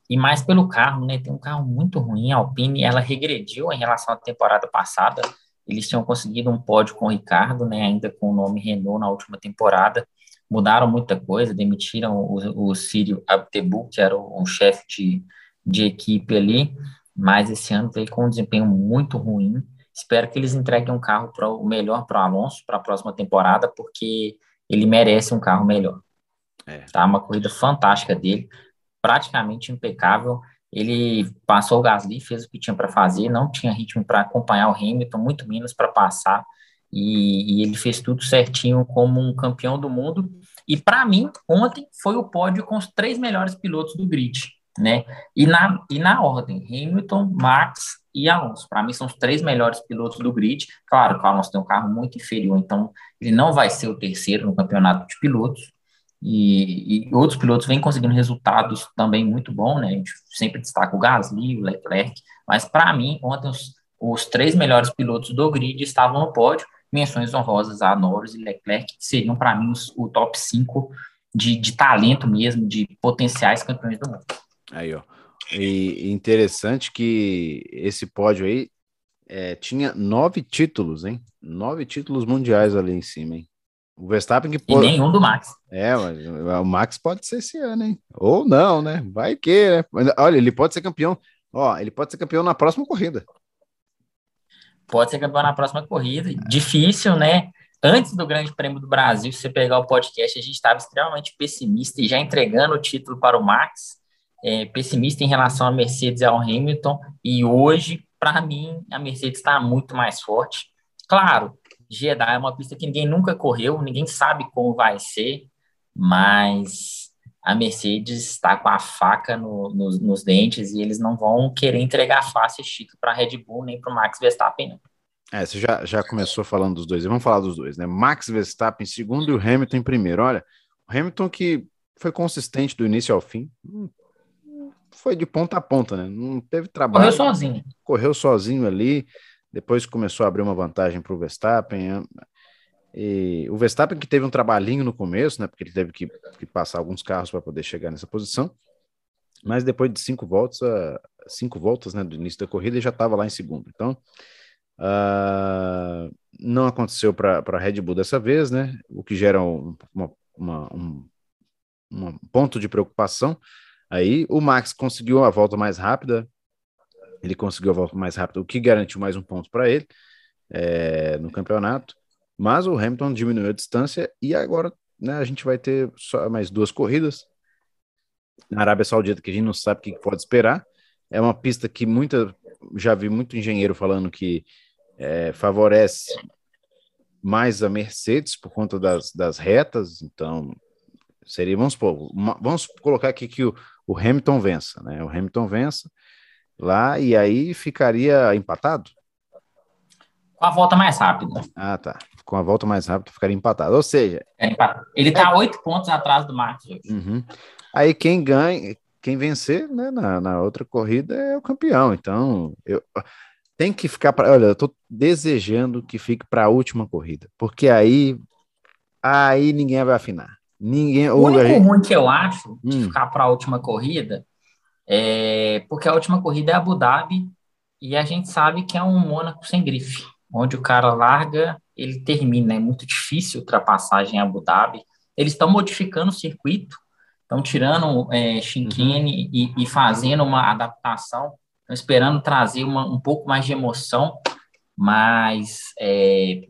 E mais pelo carro, né? Tem um carro muito ruim. A Alpine ela regrediu em relação à temporada passada. Eles tinham conseguido um pódio com o Ricardo, né? Ainda com o nome Renault na última temporada mudaram muita coisa, demitiram o, o Círio Abtebu, que era o, o chefe de, de equipe ali, mas esse ano veio com um desempenho muito ruim. Espero que eles entreguem um carro para o melhor para o Alonso para a próxima temporada, porque ele merece um carro melhor. É. Tá uma corrida fantástica dele, praticamente impecável. Ele passou o Gasly, fez o que tinha para fazer, não tinha ritmo para acompanhar o Hamilton, muito menos para passar. E, e, ele fez tudo certinho como um campeão do mundo. E para mim, ontem foi o pódio com os três melhores pilotos do grid, né? E na, e na ordem, Hamilton, Max e Alonso. Para mim, são os três melhores pilotos do grid. Claro que o Alonso tem um carro muito inferior, então ele não vai ser o terceiro no campeonato de pilotos. E, e outros pilotos vêm conseguindo resultados também muito bons, né? A gente sempre destaca o Gasly, o Leclerc, mas para mim, ontem os, os três melhores pilotos do grid estavam no pódio menções honrosas a Norris e Leclerc, que seriam, para mim, os, o top 5 de, de talento mesmo, de potenciais campeões do mundo. Aí, ó. E interessante que esse pódio aí é, tinha nove títulos, hein? Nove títulos mundiais ali em cima, hein? O Verstappen que pode... E nenhum do Max. É, mas o Max pode ser esse ano, hein? Ou não, né? Vai que, né? Olha, ele pode ser campeão. Ó, ele pode ser campeão na próxima corrida pode ser campeão na próxima corrida. Difícil, né? Antes do Grande Prêmio do Brasil, se você pegar o podcast, a gente estava extremamente pessimista e já entregando o título para o Max, é, pessimista em relação à Mercedes e ao Hamilton, e hoje, para mim, a Mercedes está muito mais forte. Claro, Jeddah é uma pista que ninguém nunca correu, ninguém sabe como vai ser, mas a Mercedes está com a faca no, no, nos dentes e eles não vão querer entregar fácil título para a Red Bull nem para o Max Verstappen, não. É, você já, já começou falando dos dois, vamos falar dos dois, né? Max Verstappen em segundo e o Hamilton em primeiro. Olha, o Hamilton que foi consistente do início ao fim, hum, foi de ponta a ponta, né? Não teve trabalho. Correu sozinho. Correu sozinho ali, depois começou a abrir uma vantagem para o Verstappen. E o Verstappen que teve um trabalhinho no começo, né? Porque ele teve que, que passar alguns carros para poder chegar nessa posição. mas depois de cinco voltas, uh, cinco voltas né, do início da corrida, ele já estava lá em segundo. Então, uh, não aconteceu para a Red Bull dessa vez, né? O que gera um, uma, uma, um, um ponto de preocupação. Aí o Max conseguiu a volta mais rápida, ele conseguiu a volta mais rápida, o que garantiu mais um ponto para ele é, no campeonato. Mas o Hamilton diminuiu a distância e agora né, a gente vai ter só mais duas corridas na Arábia Saudita que a gente não sabe o que pode esperar. É uma pista que muita já vi muito engenheiro falando que é, favorece mais a Mercedes por conta das, das retas, então seria, vamos supor, uma, vamos colocar aqui que o, o Hamilton vença, né? O Hamilton vença lá e aí ficaria empatado? Com a volta mais rápida. Ah, tá. Com a volta mais rápida ficaria empatado. Ou seja, é ele está oito é... pontos atrás do Max hoje. Uhum. Aí quem ganha, quem vencer né, na, na outra corrida é o campeão. Então, eu, tem que ficar para. Olha, eu tô desejando que fique para a última corrida, porque aí aí ninguém vai afinar. Ninguém. O único gente... ruim que eu acho de hum. ficar para a última corrida é porque a última corrida é Abu Dhabi e a gente sabe que é um Mônaco sem grife, onde o cara larga, ele termina. É muito difícil ultrapassagem em Abu Dhabi. Eles estão modificando o circuito estão tirando é, Shinkane uhum. e, e, fazendo uma adaptação, estão esperando trazer uma, um pouco mais de emoção, mas é,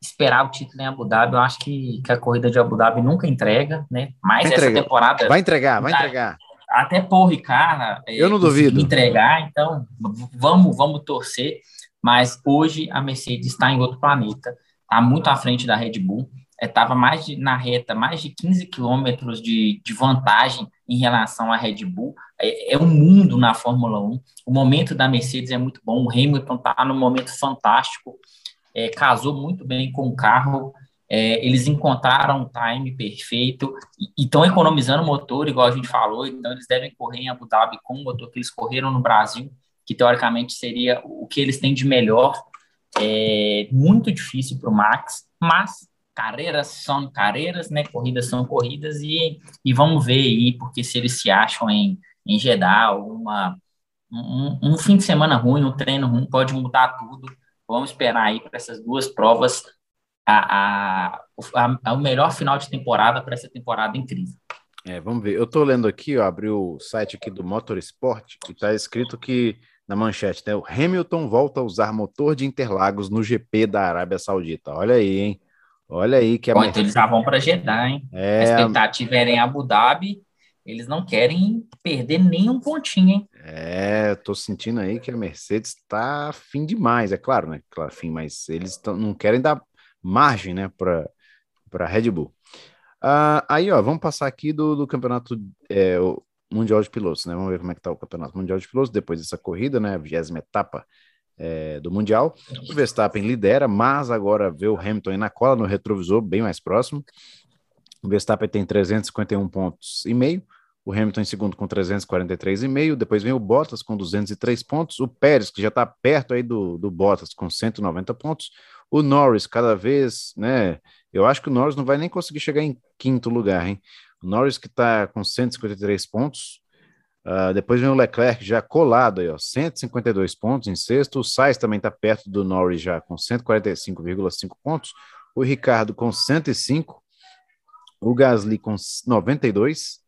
esperar o título em Abu Dhabi, eu acho que, que a corrida de Abu Dhabi nunca entrega, né? Mas vai essa entregar. temporada. Vai entregar, vai entregar. Até por Ricardo. É, eu não duvido. Entregar, então vamos, vamos torcer. Mas hoje a Mercedes está em outro planeta, está muito à frente da Red Bull estava é, mais de, na reta, mais de 15 quilômetros de, de vantagem em relação à Red Bull. É, é, um mundo na Fórmula 1. O momento da Mercedes é muito bom. O Hamilton está num momento fantástico. É, casou muito bem com o carro. É, eles encontraram um time perfeito e estão economizando motor, igual a gente falou. Então, eles devem correr em Abu Dhabi com o motor que eles correram no Brasil, que teoricamente seria o que eles têm de melhor. É muito difícil para o Max, mas carreiras são carreiras, né? Corridas são corridas e, e vamos ver aí, porque se eles se acham em, em Jeddah, uma, um, um fim de semana ruim, um treino ruim, pode mudar tudo. Vamos esperar aí para essas duas provas a, a, a, o melhor final de temporada para essa temporada incrível. É, vamos ver. Eu estou lendo aqui, ó, abri o site aqui do Motorsport e está escrito que na manchete, né? O Hamilton volta a usar motor de Interlagos no GP da Arábia Saudita. Olha aí, hein? Olha aí que a Bom, então eles já vão para Jeddah, hein? É... A expectativa era em Abu Dhabi, eles não querem perder nenhum pontinho, hein? É, tô sentindo aí que a Mercedes tá fim demais, é claro, né? Claro, fim, mas eles tão, não querem dar margem, né, para para Red Bull. Uh, aí, ó, vamos passar aqui do, do campeonato é, mundial de pilotos, né? Vamos ver como é que tá o campeonato mundial de pilotos depois dessa corrida, né? A vigésima etapa é, do Mundial. O Verstappen lidera, mas agora vê o Hamilton aí na cola, no retrovisor, bem mais próximo. O Verstappen tem 351 pontos e meio, o Hamilton em segundo com 343,5, depois vem o Bottas com 203 pontos, o Pérez, que já está perto aí do, do Bottas, com 190 pontos, o Norris cada vez, né, eu acho que o Norris não vai nem conseguir chegar em quinto lugar, hein, o Norris que está com 153 pontos, Uh, depois vem o Leclerc já colado aí, ó, 152 pontos em sexto. O Sainz também está perto do Norris já com 145,5 pontos. O Ricardo com 105. O Gasly com 92.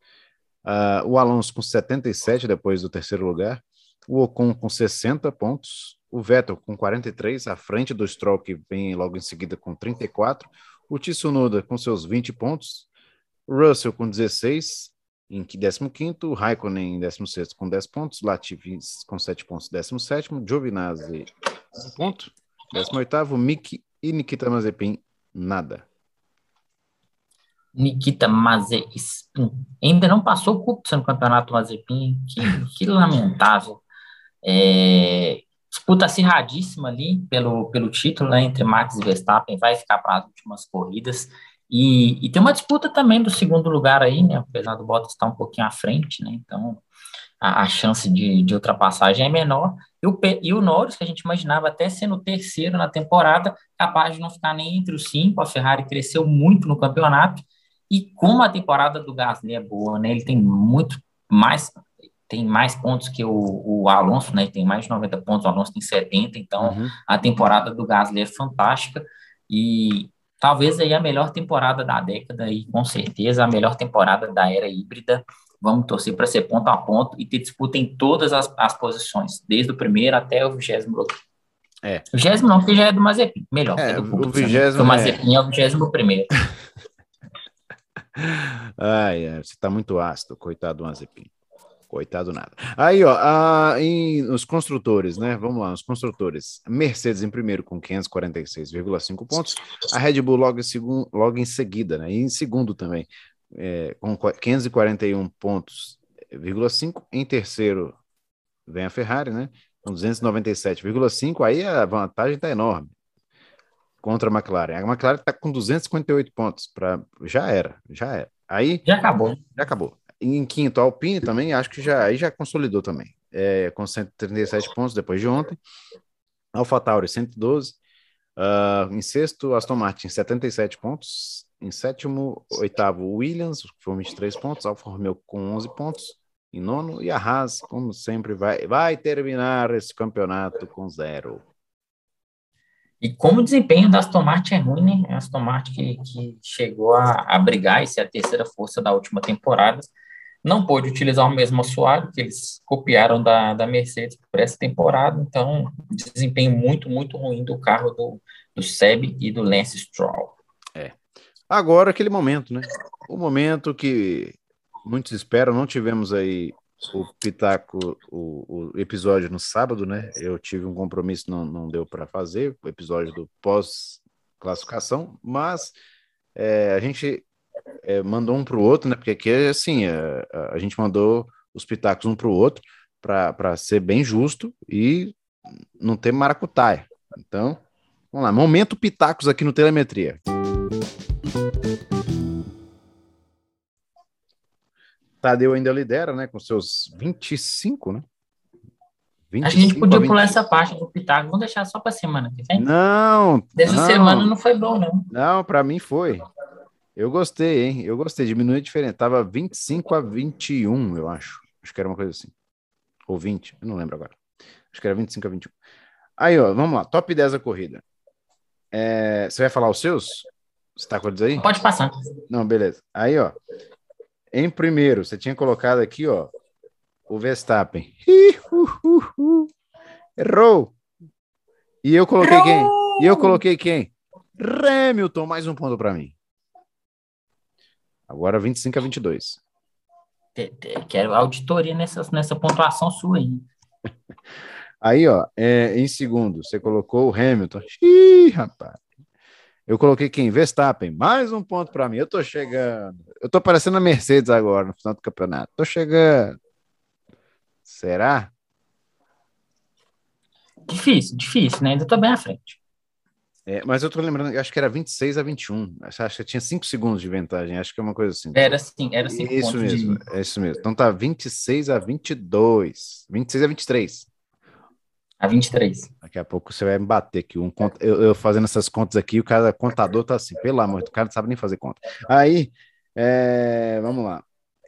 Uh, ah, o Alonso com 77 depois do terceiro lugar. O Ocon com 60 pontos. O Vettel com 43, à frente do Stroll, que vem logo em seguida com 34. O Tsunoda com seus 20 pontos. Russell com 16 em 15º, Raikkonen em 16 com 10 pontos, Latifi com 7 pontos, 17 Giovinazzi 1 ponto, 18º, Mick e Nikita Mazepin nada. Nikita Mazepin ainda não passou o Kubica no campeonato Mazepin, que, que lamentável. É, disputa acirradíssima ali pelo, pelo título né, entre Max e Verstappen, vai ficar para as últimas corridas. E, e, tem uma disputa também do segundo lugar aí, né? Apesar do Bottas estar um pouquinho à frente, né? Então a, a chance de, de, ultrapassagem é menor. E o, e o Norris, que a gente imaginava até sendo o terceiro na temporada, capaz de não ficar nem entre os cinco. A Ferrari cresceu muito no campeonato. E como a temporada do Gasly é boa, né? Ele tem muito mais tem mais pontos que o, o Alonso, né? Tem mais de 90 pontos, o Alonso tem 70, então uhum. a temporada do Gasly é fantástica e talvez aí a melhor temporada da década e com certeza a melhor temporada da era híbrida. Vamos torcer para ser ponto a ponto e ter disputa em todas as, as posições, desde o primeiro até o vigésimo. É. O vigésimo não, porque já é do Mazepin, melhor. É, do o vigésimo. O Mazepin é... é o vigésimo primeiro. Ai, você está muito ácido, coitado do Mazepin. Coitado nada. Aí, ó, a, em, os construtores, né? Vamos lá, os construtores. Mercedes em primeiro com 546,5 pontos. A Red Bull logo em, segundo, logo em seguida, né? E em segundo também, é, com 541 pontos, Em terceiro vem a Ferrari, né? Com 297,5. Aí a vantagem está enorme contra a McLaren. A McLaren está com 258 pontos. Pra, já era, já era. Aí. Já acabou. Já acabou. Em quinto, a Alpine também, acho que já, aí já consolidou também, é, com 137 pontos depois de ontem. AlphaTauri, 112. Uh, em sexto, Aston Martin, 77 pontos. Em sétimo, oitavo, Williams, com 23 pontos. Alfa Romeo com 11 pontos. Em nono, e a Haas, como sempre, vai, vai terminar esse campeonato com zero. E como o desempenho da Aston Martin é ruim, né? A Aston Martin que, que chegou a, a brigar e ser a terceira força da última temporada não pôde utilizar o mesmo assoalho que eles copiaram da, da Mercedes para essa temporada, então desempenho muito, muito ruim do carro do, do Seb e do Lance Stroll. É. Agora aquele momento, né? O momento que muitos esperam, não tivemos aí o Pitaco, o, o episódio no sábado, né? Eu tive um compromisso, não, não deu para fazer, o episódio do pós-classificação, mas é, a gente é, mandou um para o outro, né? Porque aqui, assim, a, a gente mandou os pitacos um para o outro para ser bem justo e não ter maracutaia. Então, vamos lá. Momento pitacos aqui no Telemetria. Tadeu ainda lidera, né? Com seus 25, né? 25 a gente podia pular essa parte do Pitaco. Vamos deixar só para semana que vem? Não. Dessa não, semana não foi bom, não. Não, para mim foi. Eu gostei, hein? Eu gostei. Diminuiu diferente. Tava 25 a 21, eu acho. Acho que era uma coisa assim. Ou 20, eu não lembro agora. Acho que era 25 a 21. Aí, ó, vamos lá. Top 10 da corrida. É, você vai falar os seus? Você tá com eles aí? Pode passar. Não, beleza. Aí, ó. Em primeiro, você tinha colocado aqui, ó, o Verstappen. Errou. E eu coloquei Errou! quem? E eu coloquei quem? Hamilton, mais um ponto para mim. Agora 25 a 22. Quero auditoria nessa, nessa pontuação sua aí. Aí, ó, é, em segundo, você colocou o Hamilton. Ih, rapaz. Eu coloquei quem? Verstappen. Mais um ponto para mim. Eu tô chegando. Eu tô parecendo a Mercedes agora no final do campeonato. Tô chegando. Será? Difícil, difícil, né? Ainda tô bem à frente. É, mas eu tô lembrando, acho que era 26 a 21. Acho que tinha 5 segundos de vantagem. Acho que é uma coisa assim. Era sim, era 5 Isso mesmo, de... é isso mesmo. Então tá 26 a 22. 26 a 23. A 23. Daqui a pouco você vai me bater aqui. Um, eu, eu fazendo essas contas aqui, o cara contador tá assim, pelo amor, o cara não sabe nem fazer conta. Aí, é, vamos lá.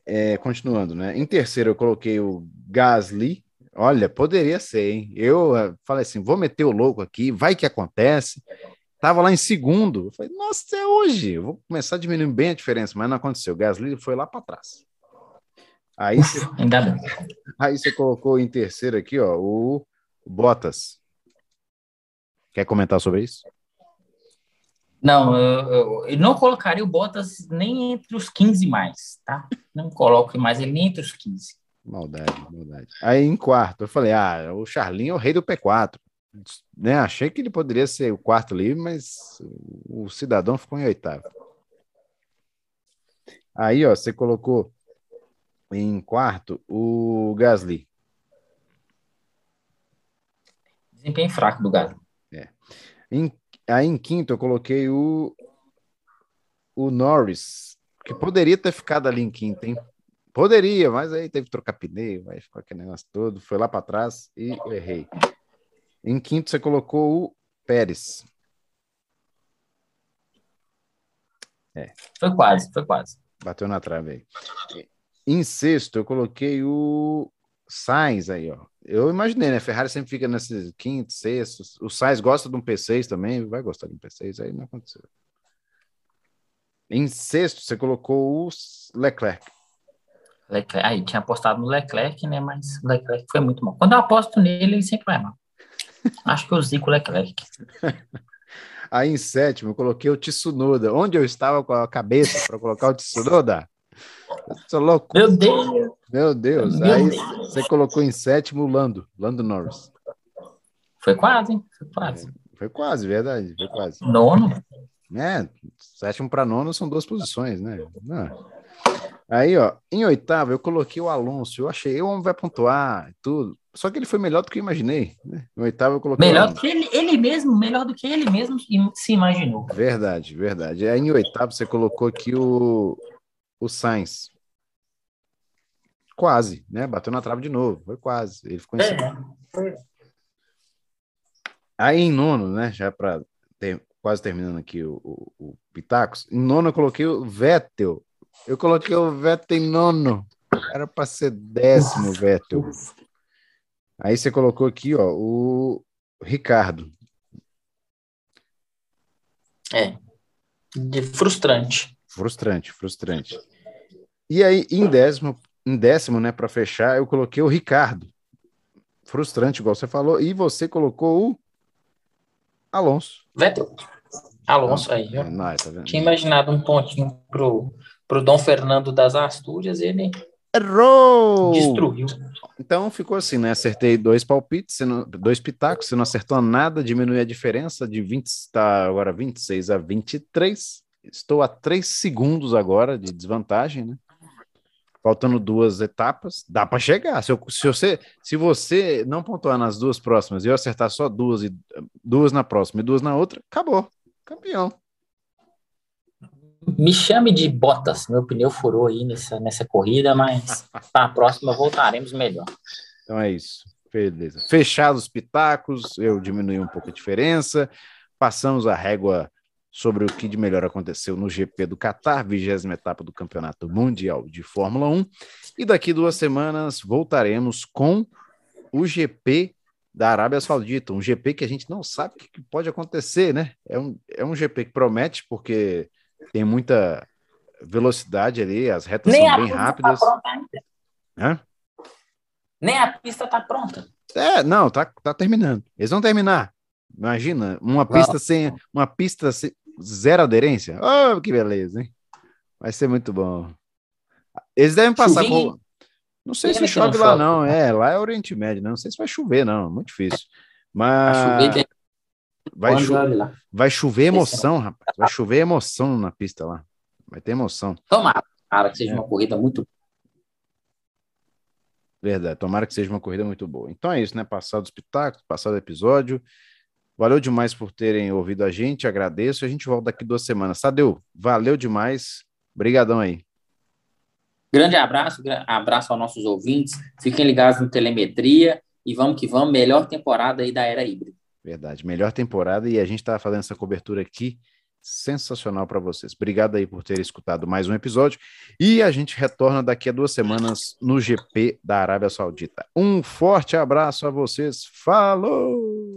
É, continuando, né? Em terceiro, eu coloquei o Gasly. Olha, poderia ser, hein? Eu uh, falei assim: vou meter o louco aqui, vai que acontece. Tava lá em segundo. Eu falei, nossa, é hoje. Eu vou começar a diminuir bem a diferença, mas não aconteceu. O Gasly foi lá para trás. Aí você, Ainda bem. Aí você colocou em terceiro aqui, ó, o Bottas. Quer comentar sobre isso? Não, eu, eu, eu, não colocaria o Bottas nem entre os 15 mais, tá? Não coloco mais ele nem entre os 15. Maldade, maldade. Aí em quarto, eu falei, ah, o Charlinho é o rei do P4. Né? Achei que ele poderia ser o quarto livre, mas o cidadão ficou em oitavo. Aí, ó, você colocou em quarto o Gasly. Desempenho fraco do Gasly. É. Em, aí em quinto eu coloquei o, o Norris, que poderia ter ficado ali em quinto, hein? Poderia, mas aí teve que trocar pneu, vai ficar aquele negócio todo, foi lá para trás e eu errei. Em quinto você colocou o Pérez. É. Foi quase, foi quase. Bateu na trave aí. Em sexto eu coloquei o Sainz aí, ó. Eu imaginei, né? Ferrari sempre fica nesses quinto, sexto. O Sainz gosta de um P6 também, vai gostar de um P6, aí não aconteceu. Em sexto, você colocou o Leclerc. Leclerc. Aí, tinha apostado no Leclerc, né? Mas o Leclerc foi muito mal. Quando eu aposto nele, ele sempre vai mal. Acho que eu zico o Leclerc. Aí em sétimo, eu coloquei o Tsunoda. Onde eu estava com a cabeça para colocar o Tsunoda? Sou louco. Meu Deus! Meu Deus. Meu Aí Deus. você colocou em sétimo o Lando, Lando Norris. Foi quase, hein? Foi quase. Foi quase, verdade. Foi quase. Nono. É, sétimo para nono são duas posições, né? Não. Aí, ó, em oitavo eu coloquei o Alonso. Eu achei, o homem vai pontuar e tudo. Só que ele foi melhor do que eu imaginei. Né? Em oitavo eu coloquei. Melhor do que ele, ele mesmo, melhor do que ele mesmo se imaginou. Verdade, verdade. Aí em oitavo você colocou aqui o, o Sainz. Quase, né? Bateu na trave de novo. Foi quase. Ele ficou em É. segundo. Aí em nono, né? Já para quase terminando aqui o, o, o Pitacos. Em nono eu coloquei o Vettel. Eu coloquei o Vettel em nono. Era para ser décimo, Vettel. Aí você colocou aqui, ó, o Ricardo. É. De- frustrante. Frustrante, frustrante. E aí, em décimo, em décimo, né, para fechar, eu coloquei o Ricardo. Frustrante, igual você falou. E você colocou o Alonso. Vettel. Alonso aí, É, ó. tá vendo? Tinha imaginado um pontinho pro, pro Dom Fernando das Astúrias, ele Errou! destruiu. Então ficou assim, né? Acertei dois palpites, não- dois pitacos, você não acertou nada, diminui a diferença de 20, está agora 26 a 23. Estou a 3 segundos agora de desvantagem, né? Faltando duas etapas, dá para chegar. Se, eu- se você, se você não pontuar nas duas próximas e eu acertar só duas e duas na próxima e duas na outra, acabou. Campeão. Me chame de Bottas, meu pneu furou aí nessa, nessa corrida, mas para a próxima voltaremos melhor. Então é isso. Beleza. Fechados os pitacos, eu diminui um pouco a diferença. Passamos a régua sobre o que de melhor aconteceu no GP do Qatar, vigésima etapa do Campeonato Mundial de Fórmula 1. E daqui duas semanas voltaremos com o GP da Arábia Saudita, um GP que a gente não sabe o que pode acontecer, né? É um, é um GP que promete, porque tem muita velocidade ali, as retas Nem são bem pista rápidas. tá pronta? Nem a pista tá pronta. É, não, tá, tá terminando. Eles vão terminar. Imagina, uma pista sem uma pista sem, zero aderência. Oh, que beleza, hein? Vai ser muito bom. Eles devem passar por. Não sei se não chove lá, chove. não. É, lá é Oriente Médio, né? não sei se vai chover, não. Muito difícil. Mas vai, lá. vai chover emoção, rapaz. Vai chover emoção na pista lá. Vai ter emoção. Tomara, cara, que seja É. uma corrida muito Verdade. Tomara que seja uma corrida muito boa. Então é isso, né? Passado os pitacos, passado o episódio. Valeu demais por terem ouvido a gente. Agradeço. A gente volta daqui duas semanas. Tadeu, valeu demais. Obrigadão aí. Grande abraço, abraço aos nossos ouvintes. Fiquem ligados no Telemetria e vamos que vamos. Melhor temporada aí da era híbrida. Verdade. Melhor temporada e a gente está fazendo essa cobertura aqui sensacional para vocês. Obrigado aí por terem escutado mais um episódio e a gente retorna daqui a duas semanas no GP da Arábia Saudita. Um forte abraço a vocês. Falou!